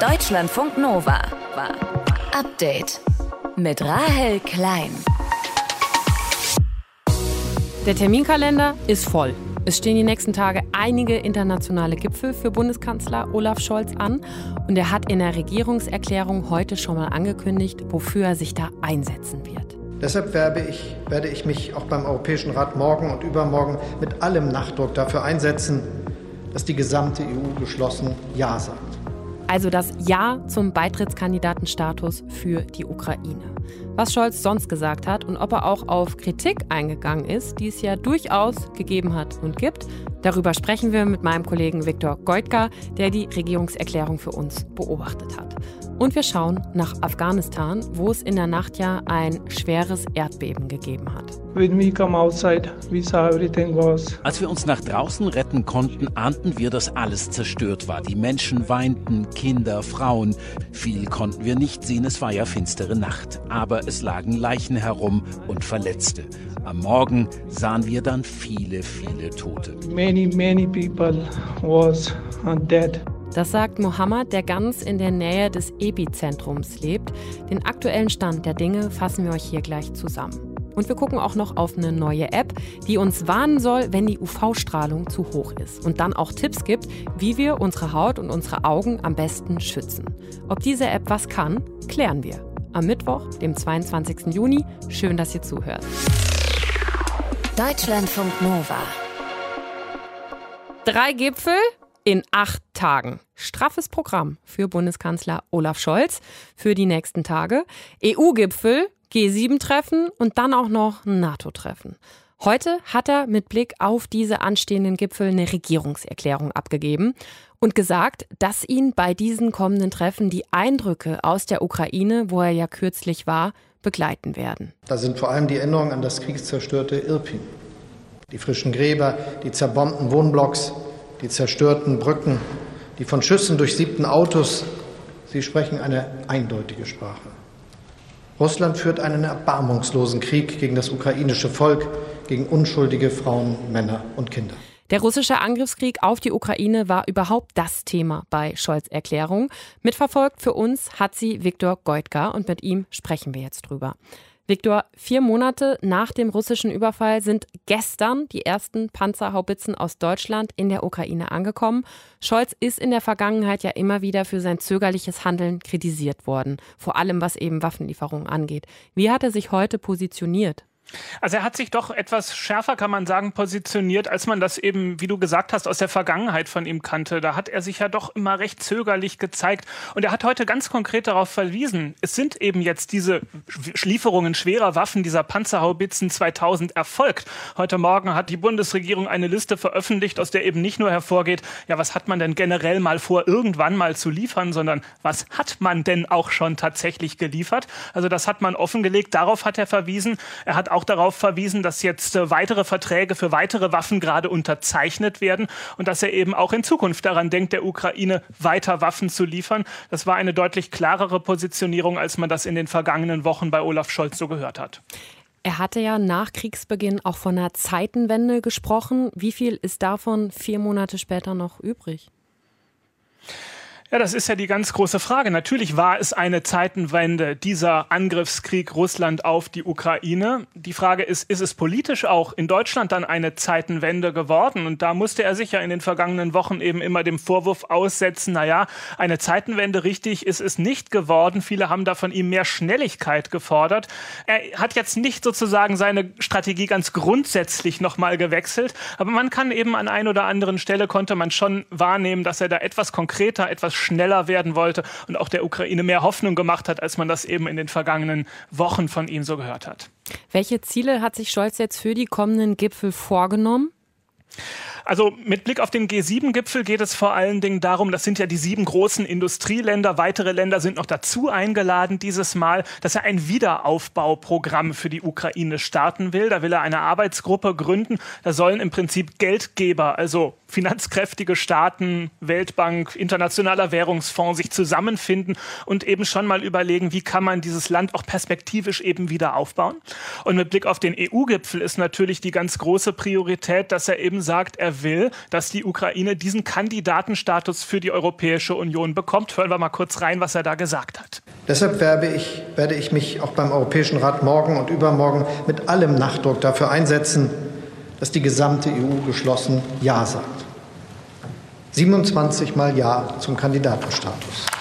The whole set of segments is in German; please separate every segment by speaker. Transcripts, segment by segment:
Speaker 1: Deutschlandfunk Nova. Update mit Rahel Klein.
Speaker 2: Der Terminkalender ist voll. Es stehen die nächsten Tage einige internationale Gipfel für Bundeskanzler Olaf Scholz an und er hat in der Regierungserklärung heute schon mal angekündigt, wofür er sich da einsetzen wird.
Speaker 3: Deshalb werde ich, werde ich mich auch beim Europäischen Rat morgen und übermorgen mit allem Nachdruck dafür einsetzen, dass die gesamte EU geschlossen Ja sagt.
Speaker 2: Also das Ja zum Beitrittskandidatenstatus für die Ukraine. Was Scholz sonst gesagt hat und ob er auch auf Kritik eingegangen ist, die es ja durchaus gegeben hat und gibt, darüber sprechen wir mit meinem Kollegen Viktor Goitka, der die Regierungserklärung für uns beobachtet hat. Und wir schauen nach Afghanistan, wo es in der Nacht ja ein schweres Erdbeben gegeben hat.
Speaker 4: Als wir uns nach draußen retten konnten, ahnten wir, dass alles zerstört war. Die Menschen weinten, Kinder, Frauen. Viel konnten wir nicht sehen, es war ja finstere Nacht. Aber es lagen Leichen herum und Verletzte. Am Morgen sahen wir dann viele, viele Tote.
Speaker 5: Many, many people was dead.
Speaker 2: Das sagt Mohammed, der ganz in der Nähe des Epizentrums lebt. Den aktuellen Stand der Dinge fassen wir euch hier gleich zusammen. Und wir gucken auch noch auf eine neue App, die uns warnen soll, wenn die UV-Strahlung zu hoch ist und dann auch Tipps gibt, wie wir unsere Haut und unsere Augen am besten schützen. Ob diese App was kann, klären wir. Am Mittwoch, dem 22. Juni. Schön, dass ihr zuhört.
Speaker 1: Deutschlandfunk Nova.
Speaker 2: Drei Gipfel, in acht Tagen. Straffes Programm für Bundeskanzler Olaf Scholz für die nächsten Tage. EU-Gipfel, G7-Treffen und dann auch noch NATO-Treffen. Heute hat er mit Blick auf diese anstehenden Gipfel eine Regierungserklärung abgegeben und gesagt, dass ihn bei diesen kommenden Treffen die Eindrücke aus der Ukraine, wo er ja kürzlich war, begleiten werden.
Speaker 3: Da sind vor allem die Erinnerungen an das kriegszerstörte Irpin, die frischen Gräber, die zerbombten Wohnblocks, die zerstörten Brücken, die von Schüssen durchsiebten Autos, sie sprechen eine eindeutige Sprache. Russland führt einen erbarmungslosen Krieg gegen das ukrainische Volk, gegen unschuldige Frauen, Männer und Kinder.
Speaker 2: Der russische Angriffskrieg auf die Ukraine war überhaupt das Thema bei Scholz Erklärung. Mitverfolgt für uns hat sie Viktor Goitka und mit ihm sprechen wir jetzt drüber. Viktor, vier Monate nach dem russischen Überfall sind gestern die ersten Panzerhaubitzen aus Deutschland in der Ukraine angekommen. Scholz ist in der Vergangenheit ja immer wieder für sein zögerliches Handeln kritisiert worden, vor allem was eben Waffenlieferungen angeht. Wie hat er sich heute positioniert?
Speaker 6: Also er hat sich doch etwas schärfer, kann man sagen, positioniert, als man das eben, wie du gesagt hast, aus der Vergangenheit von ihm kannte. Da hat er sich ja doch immer recht zögerlich gezeigt. Und er hat heute ganz konkret darauf verwiesen, es sind eben jetzt diese Lieferungen schwerer Waffen, dieser Panzerhaubitzen 2000 erfolgt. Heute Morgen hat die Bundesregierung eine Liste veröffentlicht, aus der eben nicht nur hervorgeht, ja, was hat man denn generell mal vor, irgendwann mal zu liefern, sondern was hat man denn auch schon tatsächlich geliefert? Also das hat man offengelegt. Darauf hat er verwiesen. Er hat auch auch darauf verwiesen, dass jetzt äh, weitere Verträge für weitere Waffen gerade unterzeichnet werden und dass er eben auch in Zukunft daran denkt, der Ukraine weiter Waffen zu liefern. Das war eine deutlich klarere Positionierung, als man das in den vergangenen Wochen bei Olaf Scholz so gehört hat.
Speaker 2: Er hatte ja nach Kriegsbeginn auch von einer Zeitenwende gesprochen. Wie viel ist davon vier Monate später noch übrig?
Speaker 6: Ja, das ist ja die ganz große Frage. Natürlich war es eine Zeitenwende, dieser Angriffskrieg Russland auf die Ukraine. Die Frage ist, ist es politisch auch in Deutschland dann eine Zeitenwende geworden? Und da musste er sich ja in den vergangenen Wochen eben immer dem Vorwurf aussetzen, naja, eine Zeitenwende richtig ist es nicht geworden. Viele haben da von ihm mehr Schnelligkeit gefordert. Er hat jetzt nicht sozusagen seine Strategie ganz grundsätzlich nochmal gewechselt, aber man kann eben an ein oder anderen Stelle konnte man schon wahrnehmen, dass er da etwas konkreter, etwas schneller werden wollte und auch der Ukraine mehr Hoffnung gemacht hat, als man das eben in den vergangenen Wochen von ihm so gehört hat.
Speaker 2: Welche Ziele hat sich Scholz jetzt für die kommenden Gipfel vorgenommen?
Speaker 6: Also mit Blick auf den G7-Gipfel geht es vor allen Dingen darum, das sind ja die sieben großen Industrieländer, weitere Länder sind noch dazu eingeladen dieses Mal, dass er ein Wiederaufbauprogramm für die Ukraine starten will. Da will er eine Arbeitsgruppe gründen. Da sollen im Prinzip Geldgeber, also finanzkräftige Staaten, Weltbank, Internationaler Währungsfonds sich zusammenfinden und eben schon mal überlegen, wie kann man dieses Land auch perspektivisch eben wieder aufbauen. Und mit Blick auf den EU-Gipfel ist natürlich die ganz große Priorität, dass er eben sagt, er will, dass die Ukraine diesen Kandidatenstatus für die Europäische Union bekommt. Hören wir mal kurz rein, was er da gesagt hat.
Speaker 3: Deshalb werde ich, werde ich mich auch beim Europäischen Rat morgen und übermorgen mit allem Nachdruck dafür einsetzen, dass die gesamte EU geschlossen Ja sagt. 27 Mal Ja zum Kandidatenstatus.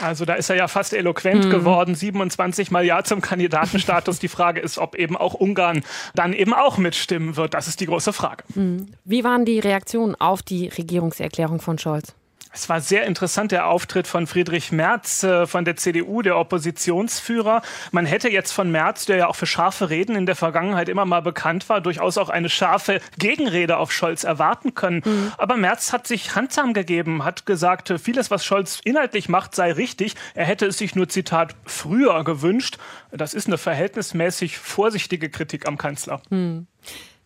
Speaker 6: Also da ist er ja fast eloquent mhm. geworden. 27 Mal Ja zum Kandidatenstatus. Die Frage ist, ob eben auch Ungarn dann eben auch mitstimmen wird. Das ist die große Frage.
Speaker 2: Mhm. Wie waren die Reaktionen auf die Regierungserklärung von Scholz?
Speaker 6: Es war sehr interessant, der Auftritt von Friedrich Merz äh, von der CDU, der Oppositionsführer. Man hätte jetzt von Merz, der ja auch für scharfe Reden in der Vergangenheit immer mal bekannt war, durchaus auch eine scharfe Gegenrede auf Scholz erwarten können. Mhm. Aber Merz hat sich handsam gegeben, hat gesagt, vieles, was Scholz inhaltlich macht, sei richtig. Er hätte es sich nur, Zitat, früher gewünscht. Das ist eine verhältnismäßig vorsichtige Kritik am Kanzler. Mhm.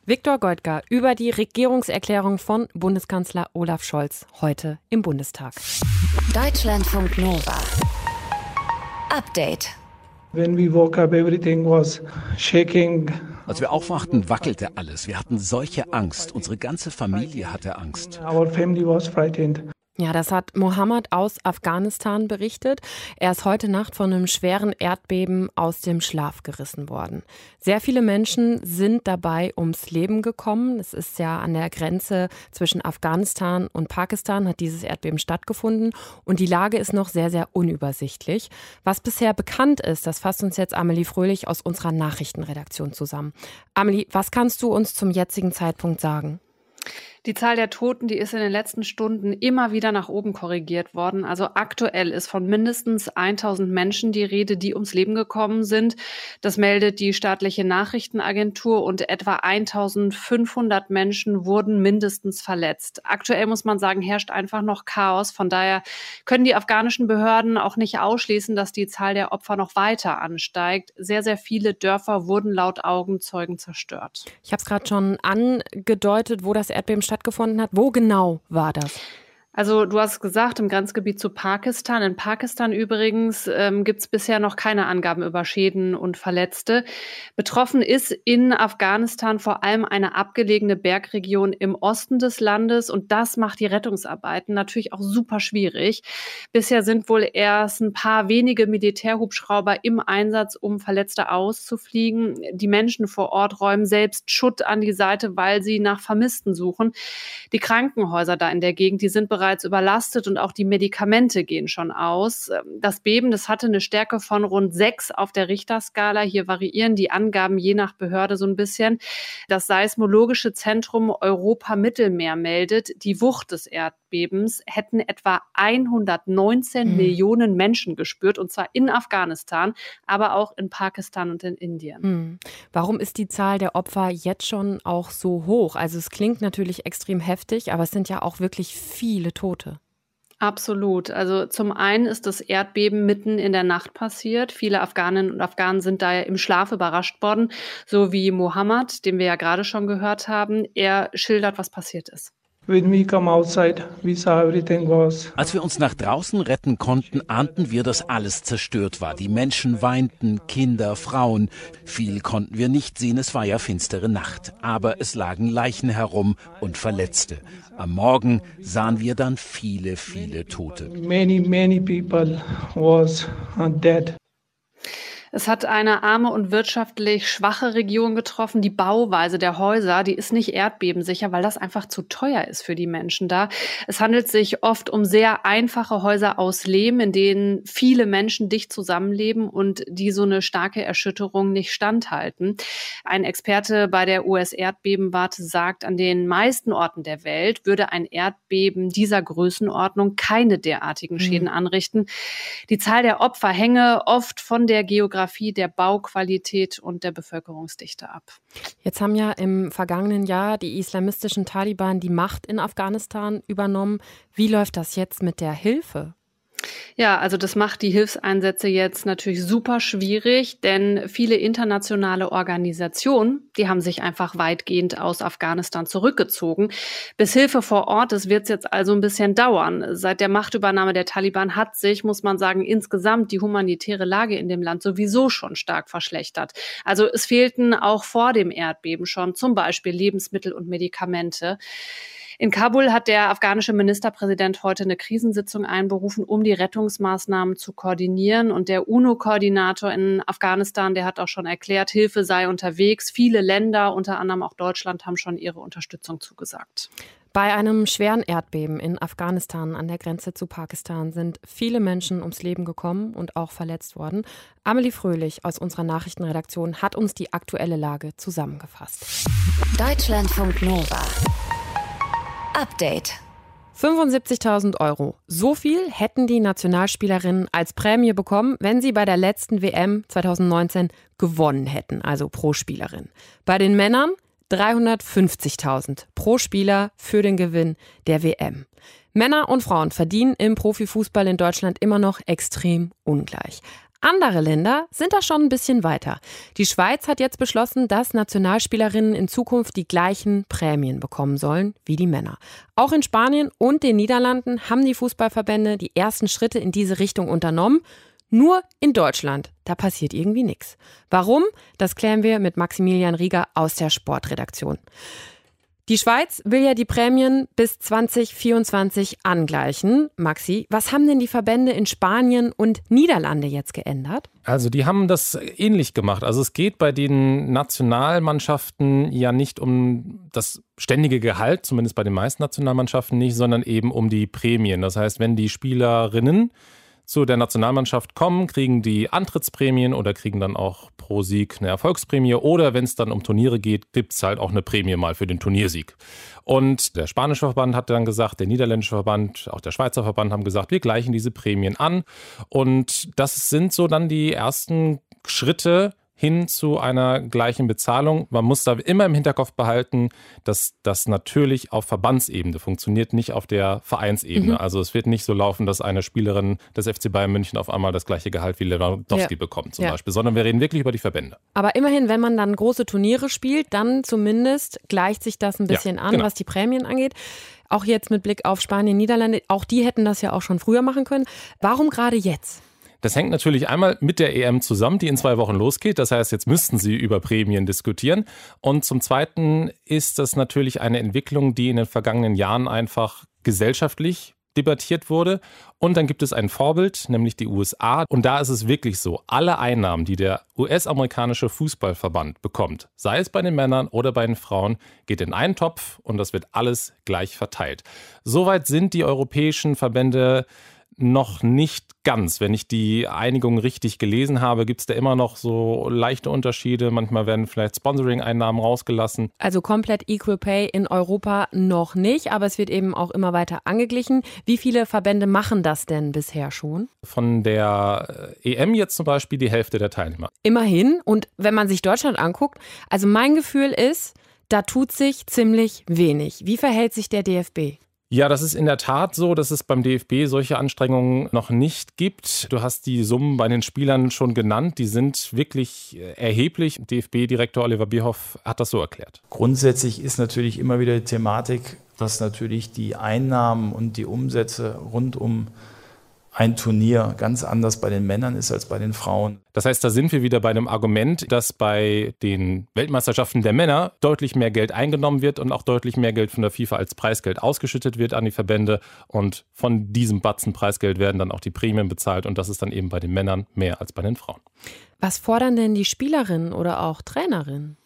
Speaker 2: Viktor Goldgar über die Regierungserklärung von Bundeskanzler Olaf Scholz heute im Bundestag.
Speaker 1: Deutschlandfunk Nova. Update.
Speaker 5: When we woke up, everything was shaking.
Speaker 4: Als wir aufwachten, wackelte alles. Wir hatten solche Angst. Unsere ganze Familie hatte Angst.
Speaker 5: Our family was frightened.
Speaker 2: Ja, das hat Mohammed aus Afghanistan berichtet. Er ist heute Nacht von einem schweren Erdbeben aus dem Schlaf gerissen worden. Sehr viele Menschen sind dabei ums Leben gekommen. Es ist ja an der Grenze zwischen Afghanistan und Pakistan hat dieses Erdbeben stattgefunden und die Lage ist noch sehr, sehr unübersichtlich. Was bisher bekannt ist, das fasst uns jetzt Amelie Fröhlich aus unserer Nachrichtenredaktion zusammen. Amelie, was kannst du uns zum jetzigen Zeitpunkt sagen?
Speaker 7: Die Zahl der Toten, die ist in den letzten Stunden immer wieder nach oben korrigiert worden. Also aktuell ist von mindestens 1000 Menschen die Rede, die ums Leben gekommen sind. Das meldet die staatliche Nachrichtenagentur und etwa 1500 Menschen wurden mindestens verletzt. Aktuell muss man sagen, herrscht einfach noch Chaos. Von daher können die afghanischen Behörden auch nicht ausschließen, dass die Zahl der Opfer noch weiter ansteigt. Sehr, sehr viele Dörfer wurden laut Augenzeugen zerstört.
Speaker 2: Ich habe es gerade schon angedeutet, wo das Erdbeben stattgefunden hat. Wo genau war das?
Speaker 7: Also du hast gesagt, im Grenzgebiet zu Pakistan. In Pakistan übrigens ähm, gibt es bisher noch keine Angaben über Schäden und Verletzte. Betroffen ist in Afghanistan vor allem eine abgelegene Bergregion im Osten des Landes und das macht die Rettungsarbeiten natürlich auch super schwierig. Bisher sind wohl erst ein paar wenige Militärhubschrauber im Einsatz, um Verletzte auszufliegen. Die Menschen vor Ort räumen selbst Schutt an die Seite, weil sie nach Vermissten suchen. Die Krankenhäuser da in der Gegend, die sind bereits bereits überlastet und auch die Medikamente gehen schon aus. Ähm, das Beben, das hatte eine Stärke von rund sechs auf der Richterskala. Hier variieren die Angaben je nach Behörde so ein bisschen. Das Seismologische Zentrum Europa-Mittelmeer meldet, die Wucht des Erdbebens hätten etwa 119 mhm. Millionen Menschen gespürt, und zwar in Afghanistan, aber auch in Pakistan und in Indien. Mhm.
Speaker 2: Warum ist die Zahl der Opfer jetzt schon auch so hoch? Also es klingt natürlich extrem heftig, aber es sind ja auch wirklich viele Tote.
Speaker 7: Absolut. Also zum einen ist das Erdbeben mitten in der Nacht passiert. Viele Afghaninnen und Afghanen sind daher im Schlaf überrascht worden, so wie Mohammed, den wir ja gerade schon gehört haben. Er schildert, was passiert ist.
Speaker 4: Als wir uns nach draußen retten konnten, ahnten wir, dass alles zerstört war. Die Menschen weinten, Kinder, Frauen. Viel konnten wir nicht sehen, es war ja finstere Nacht. Aber es lagen Leichen herum und Verletzte. Am Morgen sahen wir dann viele, viele Tote.
Speaker 5: Many, many people was dead.
Speaker 7: Es hat eine arme und wirtschaftlich schwache Region getroffen. Die Bauweise der Häuser, die ist nicht erdbebensicher, weil das einfach zu teuer ist für die Menschen da. Es handelt sich oft um sehr einfache Häuser aus Lehm, in denen viele Menschen dicht zusammenleben und die so eine starke Erschütterung nicht standhalten. Ein Experte bei der US-Erdbebenwarte sagt, an den meisten Orten der Welt würde ein Erdbeben dieser Größenordnung keine derartigen hm. Schäden anrichten. Die Zahl der Opfer hänge oft von der Geografie Demografie, der Bauqualität und der Bevölkerungsdichte ab.
Speaker 2: Jetzt haben ja im vergangenen Jahr die islamistischen Taliban die Macht in Afghanistan übernommen. Wie läuft das jetzt mit der Hilfe?
Speaker 7: Ja, also das macht die Hilfseinsätze jetzt natürlich super schwierig, denn viele internationale Organisationen, die haben sich einfach weitgehend aus Afghanistan zurückgezogen. Bis Hilfe vor Ort ist, wird es jetzt also ein bisschen dauern. Seit der Machtübernahme der Taliban hat sich, muss man sagen, insgesamt die humanitäre Lage in dem Land sowieso schon stark verschlechtert. Also es fehlten auch vor dem Erdbeben schon zum Beispiel Lebensmittel und Medikamente. In Kabul hat der afghanische Ministerpräsident heute eine Krisensitzung einberufen, um die Rettungsmaßnahmen zu koordinieren. Und der UNO-Koordinator in Afghanistan, der hat auch schon erklärt, Hilfe sei unterwegs. Viele Länder, unter anderem auch Deutschland, haben schon ihre Unterstützung zugesagt.
Speaker 2: Bei einem schweren Erdbeben in Afghanistan an der Grenze zu Pakistan sind viele Menschen ums Leben gekommen und auch verletzt worden. Amelie Fröhlich aus unserer Nachrichtenredaktion hat uns die aktuelle Lage zusammengefasst.
Speaker 1: Deutschlandfunk Nova. Update.
Speaker 2: 75.000 Euro. So viel hätten die Nationalspielerinnen als Prämie bekommen, wenn sie bei der letzten WM 2019 gewonnen hätten, also pro Spielerin. Bei den Männern 350.000 pro Spieler für den Gewinn der WM. Männer und Frauen verdienen im Profifußball in Deutschland immer noch extrem ungleich. Andere Länder sind da schon ein bisschen weiter. Die Schweiz hat jetzt beschlossen, dass Nationalspielerinnen in Zukunft die gleichen Prämien bekommen sollen wie die Männer. Auch in Spanien und den Niederlanden haben die Fußballverbände die ersten Schritte in diese Richtung unternommen. Nur in Deutschland, da passiert irgendwie nichts. Warum? Das klären wir mit Maximilian Rieger aus der Sportredaktion. Die Schweiz will ja die Prämien bis 2024 angleichen. Maxi, was haben denn die Verbände in Spanien und Niederlande jetzt geändert?
Speaker 8: Also die haben das ähnlich gemacht. Also es geht bei den Nationalmannschaften ja nicht um das ständige Gehalt, zumindest bei den meisten Nationalmannschaften nicht, sondern eben um die Prämien. Das heißt, wenn die Spielerinnen zu der Nationalmannschaft kommen, kriegen die Antrittsprämien oder kriegen dann auch pro Sieg eine Erfolgsprämie oder wenn es dann um Turniere geht, gibt es halt auch eine Prämie mal für den Turniersieg. Und der spanische Verband hat dann gesagt, der niederländische Verband, auch der Schweizer Verband haben gesagt, wir gleichen diese Prämien an. Und das sind so dann die ersten Schritte hin zu einer gleichen Bezahlung. Man muss da immer im Hinterkopf behalten, dass das natürlich auf Verbandsebene funktioniert, nicht auf der Vereinsebene. Mhm. Also es wird nicht so laufen, dass eine Spielerin des FC Bayern München auf einmal das gleiche Gehalt wie Lewandowski ja. bekommt zum ja. Beispiel, sondern wir reden wirklich über die Verbände.
Speaker 2: Aber immerhin, wenn man dann große Turniere spielt, dann zumindest gleicht sich das ein bisschen ja, an, genau. was die Prämien angeht auch jetzt mit Blick auf Spanien, Niederlande, auch die hätten das ja auch schon früher machen können. Warum gerade jetzt?
Speaker 8: Das hängt natürlich einmal mit der EM zusammen, die in zwei Wochen losgeht. Das heißt, jetzt müssten sie über Prämien diskutieren. Und zum Zweiten ist das natürlich eine Entwicklung, die in den vergangenen Jahren einfach gesellschaftlich debattiert wurde. Und dann gibt es ein Vorbild, nämlich die USA. Und da ist es wirklich so, alle Einnahmen, die der US-amerikanische Fußballverband bekommt, sei es bei den Männern oder bei den Frauen, geht in einen Topf und das wird alles gleich verteilt. Soweit sind die europäischen Verbände noch nicht ganz. Wenn ich die Einigung richtig gelesen habe, gibt es da immer noch so leichte Unterschiede. Manchmal werden vielleicht Sponsoring-Einnahmen rausgelassen.
Speaker 2: Also komplett Equal Pay in Europa noch nicht, aber es wird eben auch immer weiter angeglichen. Wie viele Verbände machen das denn bisher schon?
Speaker 8: Von der äh, EM jetzt zum Beispiel die Hälfte der Teilnehmer.
Speaker 2: Immerhin. Und wenn man sich Deutschland anguckt, also mein Gefühl ist, da tut sich ziemlich wenig. Wie verhält sich der DFB?
Speaker 8: Ja, das ist in der Tat so, dass es beim DFB solche Anstrengungen noch nicht gibt. Du hast die Summen bei den Spielern schon genannt. Die sind wirklich äh, erheblich. DFB-Direktor Oliver Bierhoff hat das so erklärt.
Speaker 9: Grundsätzlich ist natürlich immer wieder die Thematik, dass natürlich die Einnahmen und die Umsätze rund um ein Turnier ganz anders bei den Männern ist als bei den Frauen.
Speaker 8: Das heißt, da sind wir wieder bei einem Argument, dass bei den Weltmeisterschaften der Männer deutlich mehr Geld eingenommen wird und auch deutlich mehr Geld von der FIFA als Preisgeld ausgeschüttet wird an die Verbände. Und von diesem Batzen Preisgeld werden dann auch die Prämien bezahlt und das ist dann eben bei den Männern mehr als bei den Frauen.
Speaker 2: Was fordern denn die Spielerinnen oder auch Trainerinnen?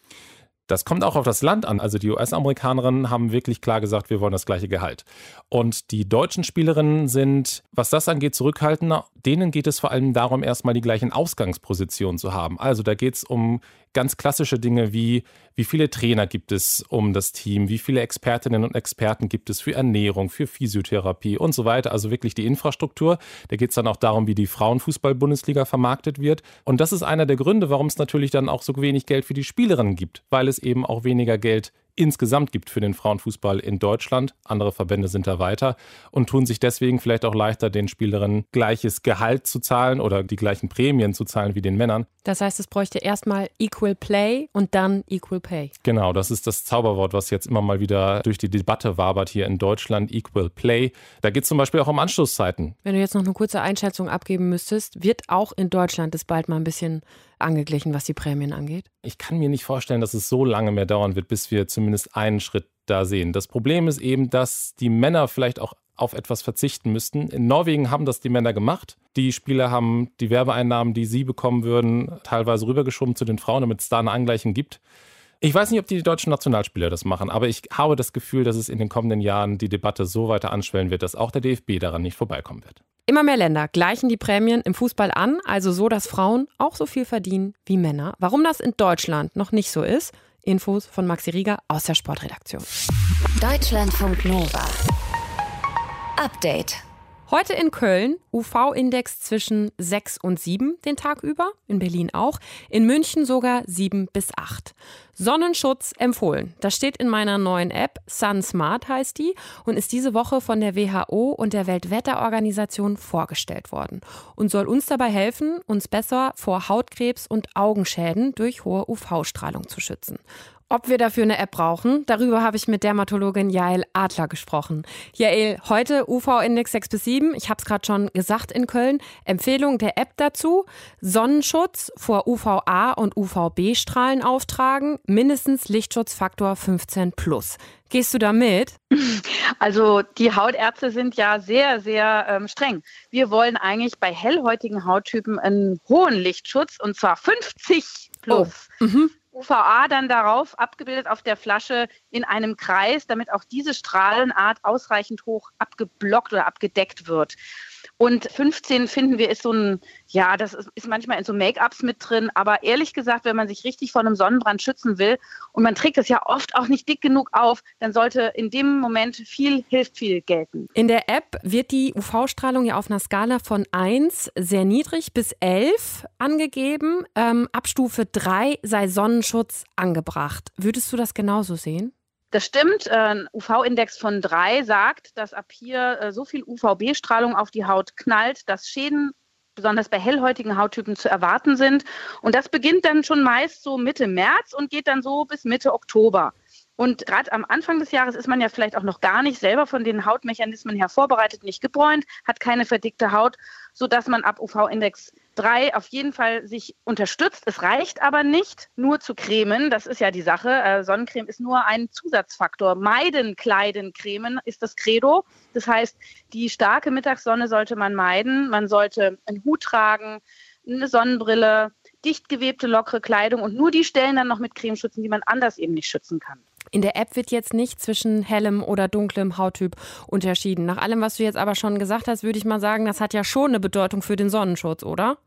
Speaker 8: Das kommt auch auf das Land an. Also die US-Amerikanerinnen haben wirklich klar gesagt, wir wollen das gleiche Gehalt. Und die deutschen Spielerinnen sind, was das angeht, zurückhaltender. Denen geht es vor allem darum, erstmal die gleichen Ausgangspositionen zu haben. Also da geht es um ganz klassische Dinge wie, wie viele Trainer gibt es um das Team, wie viele Expertinnen und Experten gibt es für Ernährung, für Physiotherapie und so weiter. Also wirklich die Infrastruktur. Da geht es dann auch darum, wie die Frauenfußball-Bundesliga vermarktet wird. Und das ist einer der Gründe, warum es natürlich dann auch so wenig Geld für die Spielerinnen gibt, weil es eben auch weniger Geld insgesamt gibt für den Frauenfußball in Deutschland. Andere Verbände sind da weiter und tun sich deswegen vielleicht auch leichter, den Spielerinnen gleiches Gehalt zu zahlen oder die gleichen Prämien zu zahlen wie den Männern.
Speaker 2: Das heißt, es bräuchte erstmal Equal Play und dann Equal Pay.
Speaker 8: Genau, das ist das Zauberwort, was jetzt immer mal wieder durch die Debatte wabert hier in Deutschland. Equal Play. Da geht es zum Beispiel auch um Anschlusszeiten.
Speaker 2: Wenn du jetzt noch eine kurze Einschätzung abgeben müsstest, wird auch in Deutschland es bald mal ein bisschen angeglichen, was die Prämien angeht?
Speaker 8: Ich kann mir nicht vorstellen, dass es so lange mehr dauern wird, bis wir zumindest einen Schritt da sehen. Das Problem ist eben, dass die Männer vielleicht auch auf etwas verzichten müssten. In Norwegen haben das die Männer gemacht. Die Spieler haben die Werbeeinnahmen, die sie bekommen würden, teilweise rübergeschoben zu den Frauen, damit es da eine Angleichung gibt. Ich weiß nicht, ob die deutschen Nationalspieler das machen, aber ich habe das Gefühl, dass es in den kommenden Jahren die Debatte so weiter anschwellen wird, dass auch der DFB daran nicht vorbeikommen wird.
Speaker 2: Immer mehr Länder gleichen die Prämien im Fußball an, also so, dass Frauen auch so viel verdienen wie Männer. Warum das in Deutschland noch nicht so ist, Infos von Maxi Rieger aus der Sportredaktion.
Speaker 1: Deutschlandfunk Nova. Update.
Speaker 2: Heute in Köln UV-Index zwischen 6 und 7 den Tag über, in Berlin auch, in München sogar 7 bis 8. Sonnenschutz empfohlen. Das steht in meiner neuen App, SunSmart heißt die und ist diese Woche von der WHO und der Weltwetterorganisation vorgestellt worden und soll uns dabei helfen, uns besser vor Hautkrebs und Augenschäden durch hohe UV-Strahlung zu schützen. Ob wir dafür eine App brauchen, darüber habe ich mit Dermatologin Jael Adler gesprochen. Jael, heute UV-Index 6 bis 7, ich habe es gerade schon gesagt in Köln. Empfehlung der App dazu, Sonnenschutz vor UVA und UVB-Strahlen auftragen, mindestens Lichtschutzfaktor 15 plus. Gehst du da mit?
Speaker 10: Also die Hautärzte sind ja sehr, sehr ähm, streng. Wir wollen eigentlich bei hellhäutigen Hauttypen einen hohen Lichtschutz und zwar 50 plus. Oh. Mhm. UVA dann darauf abgebildet auf der Flasche in einem Kreis, damit auch diese Strahlenart ausreichend hoch abgeblockt oder abgedeckt wird. Und 15 finden wir ist so ein, ja, das ist, manchmal in so Make-ups mit drin. Aber ehrlich gesagt, wenn man sich richtig vor einem Sonnenbrand schützen will und man trägt es ja oft auch nicht dick genug auf, dann sollte in dem Moment viel hilft viel gelten.
Speaker 2: In der App wird die UV-Strahlung ja auf einer Skala von 1 sehr niedrig bis 11 angegeben. Ähm, ab Stufe 3 sei Sonnenschutz angebracht. Würdest du das genauso sehen?
Speaker 10: Das stimmt. Ein UV-Index von drei sagt, dass ab hier äh, so viel UVB-Strahlung auf die Haut knallt, dass Schäden besonders bei hellhäutigen Hauttypen zu erwarten sind. Und das beginnt dann schon meist so Mitte März und geht dann so bis Mitte Oktober. Und gerade am Anfang des Jahres ist man ja vielleicht auch noch gar nicht selber von den Hautmechanismen her vorbereitet, nicht gebräunt, hat keine verdickte Haut, sodass man ab UV-Index 3 auf jeden Fall sich unterstützt. Es reicht aber nicht, nur zu cremen. Das ist ja die Sache. Äh, Sonnencreme ist nur ein Zusatzfaktor. Meiden, kleiden, cremen ist das Credo. Das heißt, die starke Mittagssonne sollte man meiden. Man sollte einen Hut tragen, eine Sonnenbrille, dicht gewebte, lockere Kleidung und nur die Stellen dann noch mit Creme schützen, die man anders eben nicht schützen kann.
Speaker 2: In der App wird jetzt nicht zwischen hellem oder dunklem Hauttyp unterschieden. Nach allem, was du jetzt aber schon gesagt hast, würde ich mal sagen, das hat ja schon eine Bedeutung für den Sonnenschutz, oder?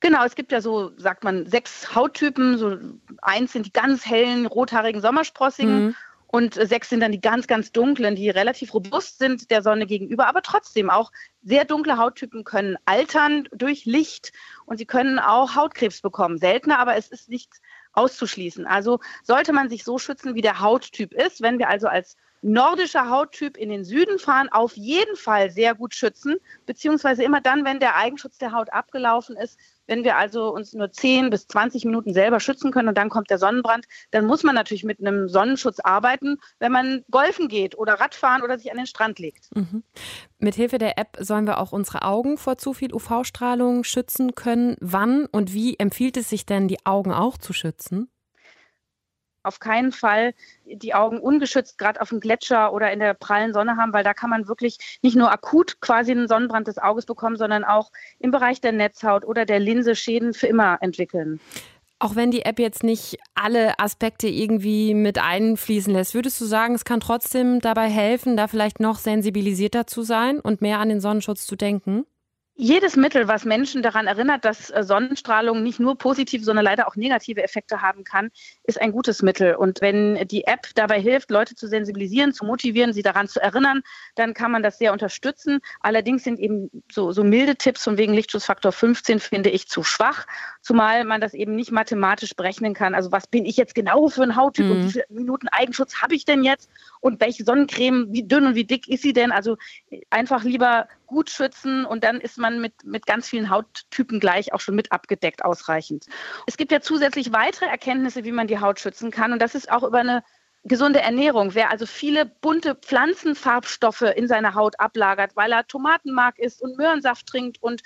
Speaker 10: Genau, es gibt ja so, sagt man, sechs Hauttypen. So eins sind die ganz hellen, rothaarigen Sommersprossigen. Mhm. Und sechs sind dann die ganz, ganz dunklen, die relativ robust sind der Sonne gegenüber, aber trotzdem auch sehr dunkle Hauttypen können altern durch Licht und sie können auch Hautkrebs bekommen. Seltener, aber es ist nicht auszuschließen. Also sollte man sich so schützen, wie der Hauttyp ist. Wenn wir also als nordischer Hauttyp in den Süden fahren, auf jeden Fall sehr gut schützen, beziehungsweise immer dann, wenn der Eigenschutz der Haut abgelaufen ist, wenn wir also uns nur 10 bis 20 Minuten selber schützen können und dann kommt der Sonnenbrand, dann muss man natürlich mit einem Sonnenschutz arbeiten, wenn man golfen geht oder Radfahren oder sich an den Strand legt. Mhm.
Speaker 2: Mithilfe der App sollen wir auch unsere Augen vor zu viel UV-Strahlung schützen können. Wann und wie empfiehlt es sich denn, die Augen auch zu schützen?
Speaker 10: Auf keinen Fall die Augen ungeschützt gerade auf dem Gletscher oder in der prallen Sonne haben, weil da kann man wirklich nicht nur akut quasi einen Sonnenbrand des Auges bekommen, sondern auch im Bereich der Netzhaut oder der Linse Schäden für immer entwickeln.
Speaker 2: Auch wenn die App jetzt nicht alle Aspekte irgendwie mit einfließen lässt, würdest du sagen, es kann trotzdem dabei helfen, da vielleicht noch sensibilisierter zu sein und mehr an den Sonnenschutz zu denken?
Speaker 10: Jedes Mittel, was Menschen daran erinnert, dass äh, Sonnenstrahlung nicht nur positive, sondern leider auch negative Effekte haben kann, ist ein gutes Mittel. Und wenn die App dabei hilft, Leute zu sensibilisieren, zu motivieren, sie daran zu erinnern, dann kann man das sehr unterstützen. Allerdings sind eben so, so milde Tipps von wegen Lichtschutzfaktor 15 finde ich zu schwach. Zumal man das eben nicht mathematisch berechnen kann. Also was bin ich jetzt genau für ein Hauttyp mhm. und wie viele Minuten Eigenschutz habe ich denn jetzt und welche Sonnencreme, wie dünn und wie dick ist sie denn? Also einfach lieber gut schützen und dann ist man mit, mit ganz vielen Hauttypen gleich auch schon mit abgedeckt ausreichend. Es gibt ja zusätzlich weitere Erkenntnisse, wie man die Haut schützen kann und das ist auch über eine gesunde Ernährung. Wer also viele bunte Pflanzenfarbstoffe in seiner Haut ablagert, weil er Tomatenmark isst und Möhrensaft trinkt und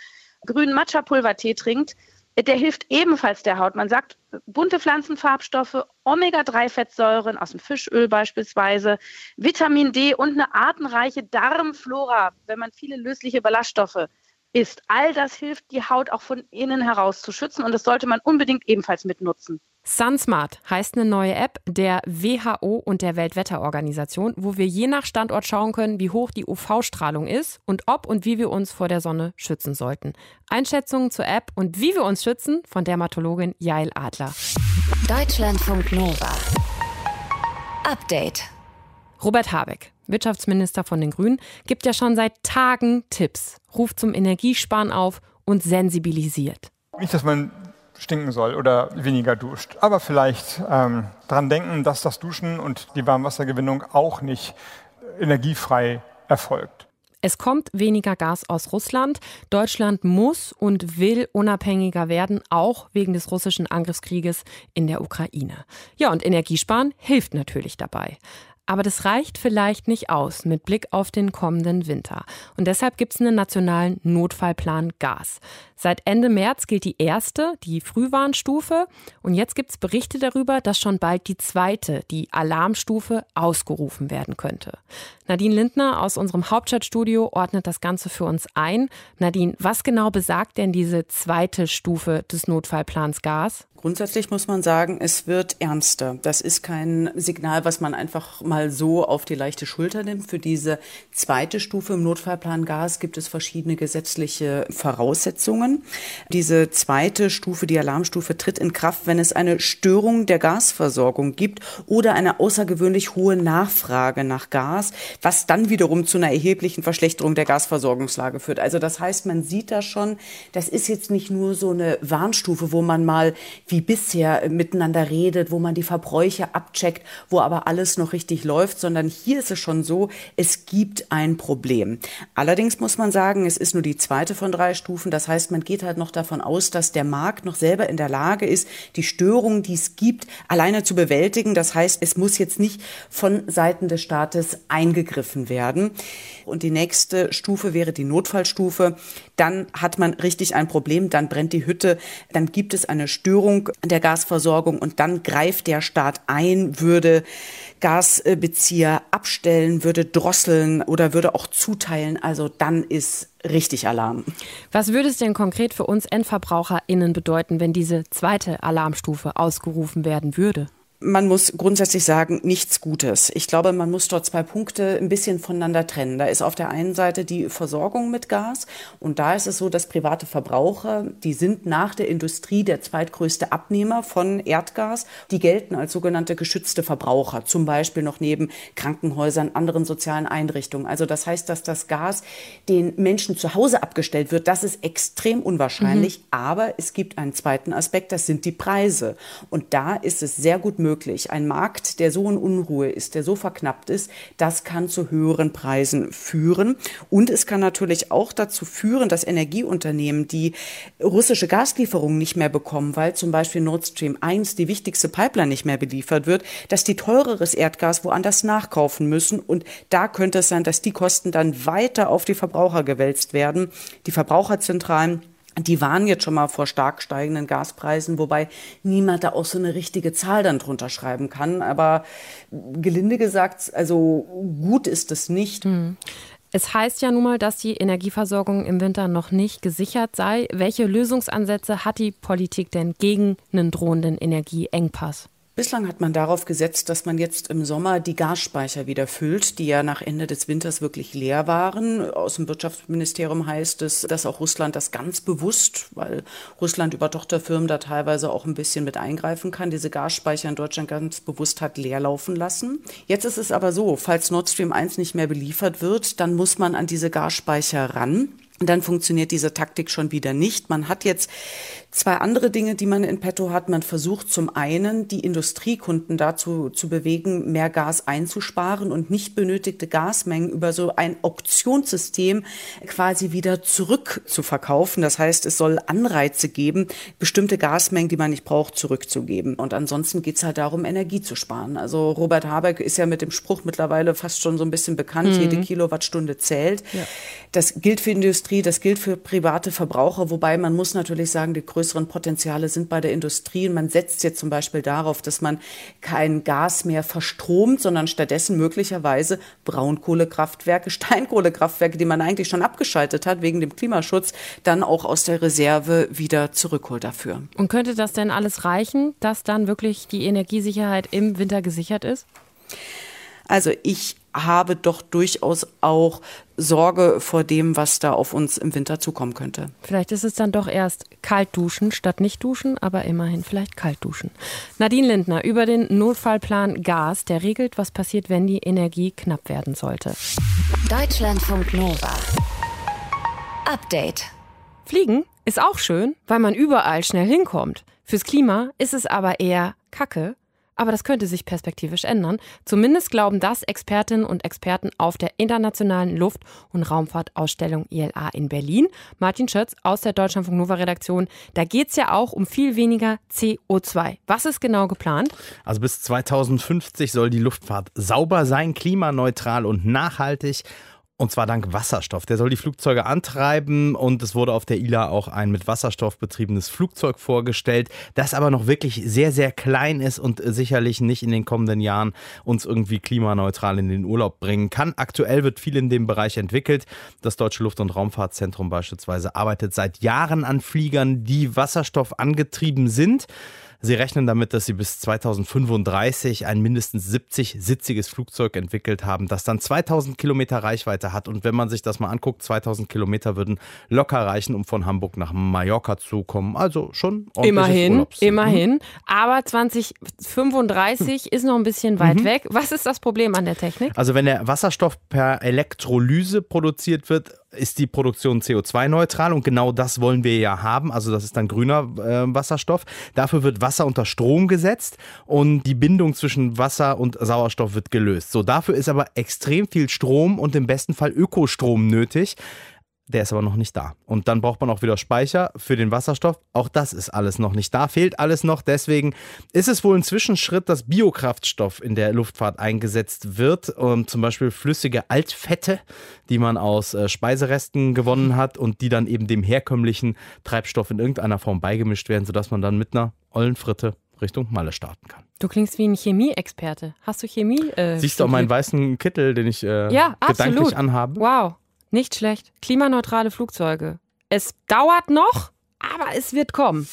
Speaker 10: grünen Matcha-Pulvertee trinkt, der hilft ebenfalls der Haut. Man sagt, bunte Pflanzenfarbstoffe, Omega-3-Fettsäuren aus dem Fischöl beispielsweise, Vitamin D und eine artenreiche Darmflora, wenn man viele lösliche Ballaststoffe isst. All das hilft, die Haut auch von innen heraus zu schützen und das sollte man unbedingt ebenfalls mitnutzen.
Speaker 2: SunSmart heißt eine neue App der WHO und der Weltwetterorganisation, wo wir je nach Standort schauen können, wie hoch die UV-Strahlung ist und ob und wie wir uns vor der Sonne schützen sollten. Einschätzungen zur App und wie wir uns schützen von Dermatologin Jail Adler.
Speaker 1: Deutschlandfunk Nova. Update.
Speaker 2: Robert Habeck, Wirtschaftsminister von den Grünen, gibt ja schon seit Tagen Tipps, ruft zum Energiesparen auf und sensibilisiert.
Speaker 11: Nicht, dass man stinken soll oder weniger duscht. Aber vielleicht ähm, daran denken, dass das Duschen und die Warmwassergewinnung auch nicht energiefrei erfolgt.
Speaker 2: Es kommt weniger Gas aus Russland. Deutschland muss und will unabhängiger werden, auch wegen des russischen Angriffskrieges in der Ukraine. Ja, und Energiesparen hilft natürlich dabei. Aber das reicht vielleicht nicht aus mit Blick auf den kommenden Winter. Und deshalb gibt es einen nationalen Notfallplan Gas. Seit Ende März gilt die erste, die Frühwarnstufe. Und jetzt gibt es Berichte darüber, dass schon bald die zweite, die Alarmstufe, ausgerufen werden könnte. Nadine Lindner aus unserem Hauptstadtstudio ordnet das Ganze für uns ein. Nadine, was genau besagt denn diese zweite Stufe des Notfallplans Gas?
Speaker 12: Grundsätzlich muss man sagen, es wird ernster. Das ist kein Signal, was man einfach mal so auf die leichte Schulter nimmt. Für diese zweite Stufe im Notfallplan Gas gibt es verschiedene gesetzliche Voraussetzungen. Diese zweite Stufe, die Alarmstufe, tritt in Kraft, wenn es eine Störung der Gasversorgung gibt oder eine außergewöhnlich hohe Nachfrage nach Gas, was dann wiederum zu einer erheblichen Verschlechterung der Gasversorgungslage führt. Also das heißt, man sieht da schon, das ist jetzt nicht nur so eine Warnstufe, wo man mal wie bisher miteinander redet, wo man die Verbräuche abcheckt, wo aber alles noch richtig läuft, sondern hier ist es schon so, es gibt ein Problem. Allerdings muss man sagen, es ist nur die zweite von drei Stufen. Das heißt, man geht halt noch davon aus, dass der Markt noch selber in der Lage ist, die Störungen, die es gibt, alleine zu bewältigen. Das heißt, es muss jetzt nicht von Seiten des Staates eingegriffen werden. Und die nächste Stufe wäre die Notfallstufe. Dann hat man richtig ein Problem, dann brennt die Hütte, dann gibt es eine Störung der Gasversorgung und dann greift der Staat ein, würde Gasbezieher abstellen, würde drosseln oder würde auch zuteilen. Also dann ist richtig Alarm.
Speaker 2: Was würde es denn konkret für uns EndverbraucherInnen bedeuten, wenn diese zweite Alarmstufe ausgerufen werden würde?
Speaker 12: Man muss grundsätzlich sagen, nichts Gutes. Ich glaube, man muss dort zwei Punkte ein bisschen voneinander trennen. Da ist auf der einen Seite die Versorgung mit Gas und da ist es so, dass private Verbraucher, die sind nach der Industrie der zweitgrößte Abnehmer von Erdgas. Die gelten als sogenannte geschützte Verbraucher, zum Beispiel noch neben Krankenhäusern, anderen sozialen Einrichtungen. Also das heißt, dass das Gas den Menschen zu Hause abgestellt wird, das ist extrem unwahrscheinlich. Mhm. Aber es gibt einen zweiten Aspekt, das sind die Preise. Und da ist es sehr gut möglich, möglich. Ein Markt, der so in Unruhe ist, der so verknappt ist, das kann zu höheren Preisen führen. Und es kann natürlich auch dazu führen, dass Energieunternehmen, die russische Gaslieferungen nicht mehr bekommen, weil zum Beispiel Nord Stream 1, die wichtigste Pipeline, nicht mehr beliefert wird, dass die teureres Erdgas woanders nachkaufen müssen. Und da könnte es sein, dass die Kosten dann weiter auf die Verbraucher gewälzt werden. Die Verbraucherzentralen die waren jetzt schon mal vor stark steigenden Gaspreisen, wobei niemand da auch so eine richtige Zahl dann drunter schreiben kann. Aber gelinde gesagt, also gut ist es nicht. Hm.
Speaker 2: Es heißt ja nun mal, dass die Energieversorgung im Winter noch nicht gesichert sei. Welche Lösungsansätze hat die Politik denn gegen einen drohenden Energieengpass?
Speaker 12: Bislang hat man darauf gesetzt, dass man jetzt im Sommer die Gasspeicher wieder füllt, die ja nach Ende des Winters wirklich leer waren. Aus dem Wirtschaftsministerium heißt es, dass auch Russland das ganz bewusst, weil Russland über Tochterfirmen da teilweise auch ein bisschen mit eingreifen kann, diese Gasspeicher in Deutschland ganz bewusst hat leer laufen lassen. Jetzt ist es aber so, falls Nord Stream 1 nicht mehr beliefert wird, dann muss man an diese Gasspeicher ran. dann funktioniert diese Taktik schon wieder nicht. Man hat jetzt zwei andere Dinge, die man in petto hat. Man versucht zum einen, die Industriekunden dazu zu bewegen, mehr Gas einzusparen und nicht benötigte Gasmengen über so ein Auktionssystem quasi wieder zurück zu verkaufen. Das heißt, es soll Anreize geben, bestimmte Gasmengen, die man nicht braucht, zurückzugeben. Und ansonsten geht es halt darum, Energie zu sparen. Also Robert Habeck ist ja mit dem Spruch mittlerweile fast schon so ein bisschen bekannt, mhm. jede Kilowattstunde zählt. Ja. Das gilt für Industrie, das gilt für private Verbraucher, wobei man muss natürlich sagen, die größeren Potenziale sind bei der Industrie. Und man setzt jetzt zum Beispiel darauf, dass man kein Gas mehr verstromt, sondern stattdessen möglicherweise Braunkohlekraftwerke, Steinkohlekraftwerke, die man eigentlich schon abgeschaltet hat wegen dem Klimaschutz, dann auch aus der Reserve wieder zurückholt dafür.
Speaker 2: Und könnte das denn alles reichen, dass dann wirklich die Energiesicherheit im Winter gesichert ist?
Speaker 12: Also ich habe doch durchaus auch Sorge vor dem, was da auf uns im Winter zukommen könnte.
Speaker 2: Vielleicht ist es dann doch erst kalt duschen statt nicht duschen, aber immerhin vielleicht kalt duschen. Nadine Lindner über den Notfallplan Gas, der regelt, was passiert, wenn die Energie knapp werden sollte.
Speaker 1: Deutschlandfunk Nova. Update.
Speaker 2: Fliegen ist auch schön, weil man überall schnell hinkommt. Fürs Klima ist es aber eher Kacke, aber das könnte sich perspektivisch ändern. Zumindest glauben das Expertinnen und Experten auf der Internationalen Luft- und Raumfahrtausstellung ILA in Berlin. Martin Schötz aus der Deutschlandfunk Nova Redaktion. Da geht es ja auch um viel weniger CO2. Was ist genau geplant?
Speaker 13: Also bis 2050 soll die Luftfahrt sauber sein, klimaneutral und nachhaltig. Und zwar dank Wasserstoff. Der soll die Flugzeuge antreiben und es wurde auf der ILA auch ein mit Wasserstoff betriebenes Flugzeug vorgestellt, das aber noch wirklich sehr, sehr klein ist und sicherlich nicht in den kommenden Jahren uns irgendwie klimaneutral in den Urlaub bringen kann. Aktuell wird viel in dem Bereich entwickelt. Das Deutsche Luft- und Raumfahrtzentrum beispielsweise arbeitet seit Jahren an Fliegern, die Wasserstoff angetrieben sind. Sie rechnen damit, dass sie bis 2035 ein mindestens 70-sitziges Flugzeug entwickelt haben, das dann 2000 Kilometer Reichweite hat. Und wenn man sich das mal anguckt, 2000 Kilometer würden locker reichen, um von Hamburg nach Mallorca zu kommen. Also schon
Speaker 2: Immerhin, immerhin. Mhm. Aber 2035 ist noch ein bisschen weit mhm. weg. Was ist das Problem an der Technik?
Speaker 13: Also wenn der Wasserstoff per Elektrolyse produziert wird, ist die Produktion CO2-neutral und genau das wollen wir ja haben. Also das ist dann grüner äh, Wasserstoff. Dafür wird Wasser unter Strom gesetzt und die Bindung zwischen Wasser und Sauerstoff wird gelöst. So, dafür ist aber extrem viel Strom und im besten Fall Ökostrom nötig. Der ist aber noch nicht da. Und dann braucht man auch wieder Speicher für den Wasserstoff. Auch das ist alles noch nicht da, fehlt alles noch. Deswegen ist es wohl ein Zwischenschritt, dass Biokraftstoff in der Luftfahrt eingesetzt wird. Und zum Beispiel flüssige Altfette, die man aus äh, Speiseresten gewonnen hat und die dann eben dem herkömmlichen Treibstoff in irgendeiner Form beigemischt werden, sodass man dann mit einer ollen Fritte Richtung Malle starten kann.
Speaker 2: Du klingst wie ein Chemieexperte. Hast du Chemie?
Speaker 13: Äh, Siehst du auch meinen weißen Kittel, den ich äh, ja, gedanklich absolut. anhabe?
Speaker 2: Wow. Nicht schlecht. Klimaneutrale Flugzeuge. Es dauert noch, aber es wird kommen.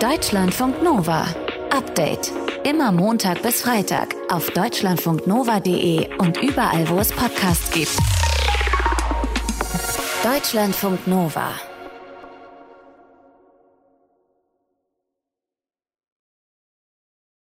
Speaker 1: Deutschlandfunk Nova. Update. Immer Montag bis Freitag auf deutschlandfunknova.de und überall, wo es Podcasts gibt. Deutschlandfunk Nova.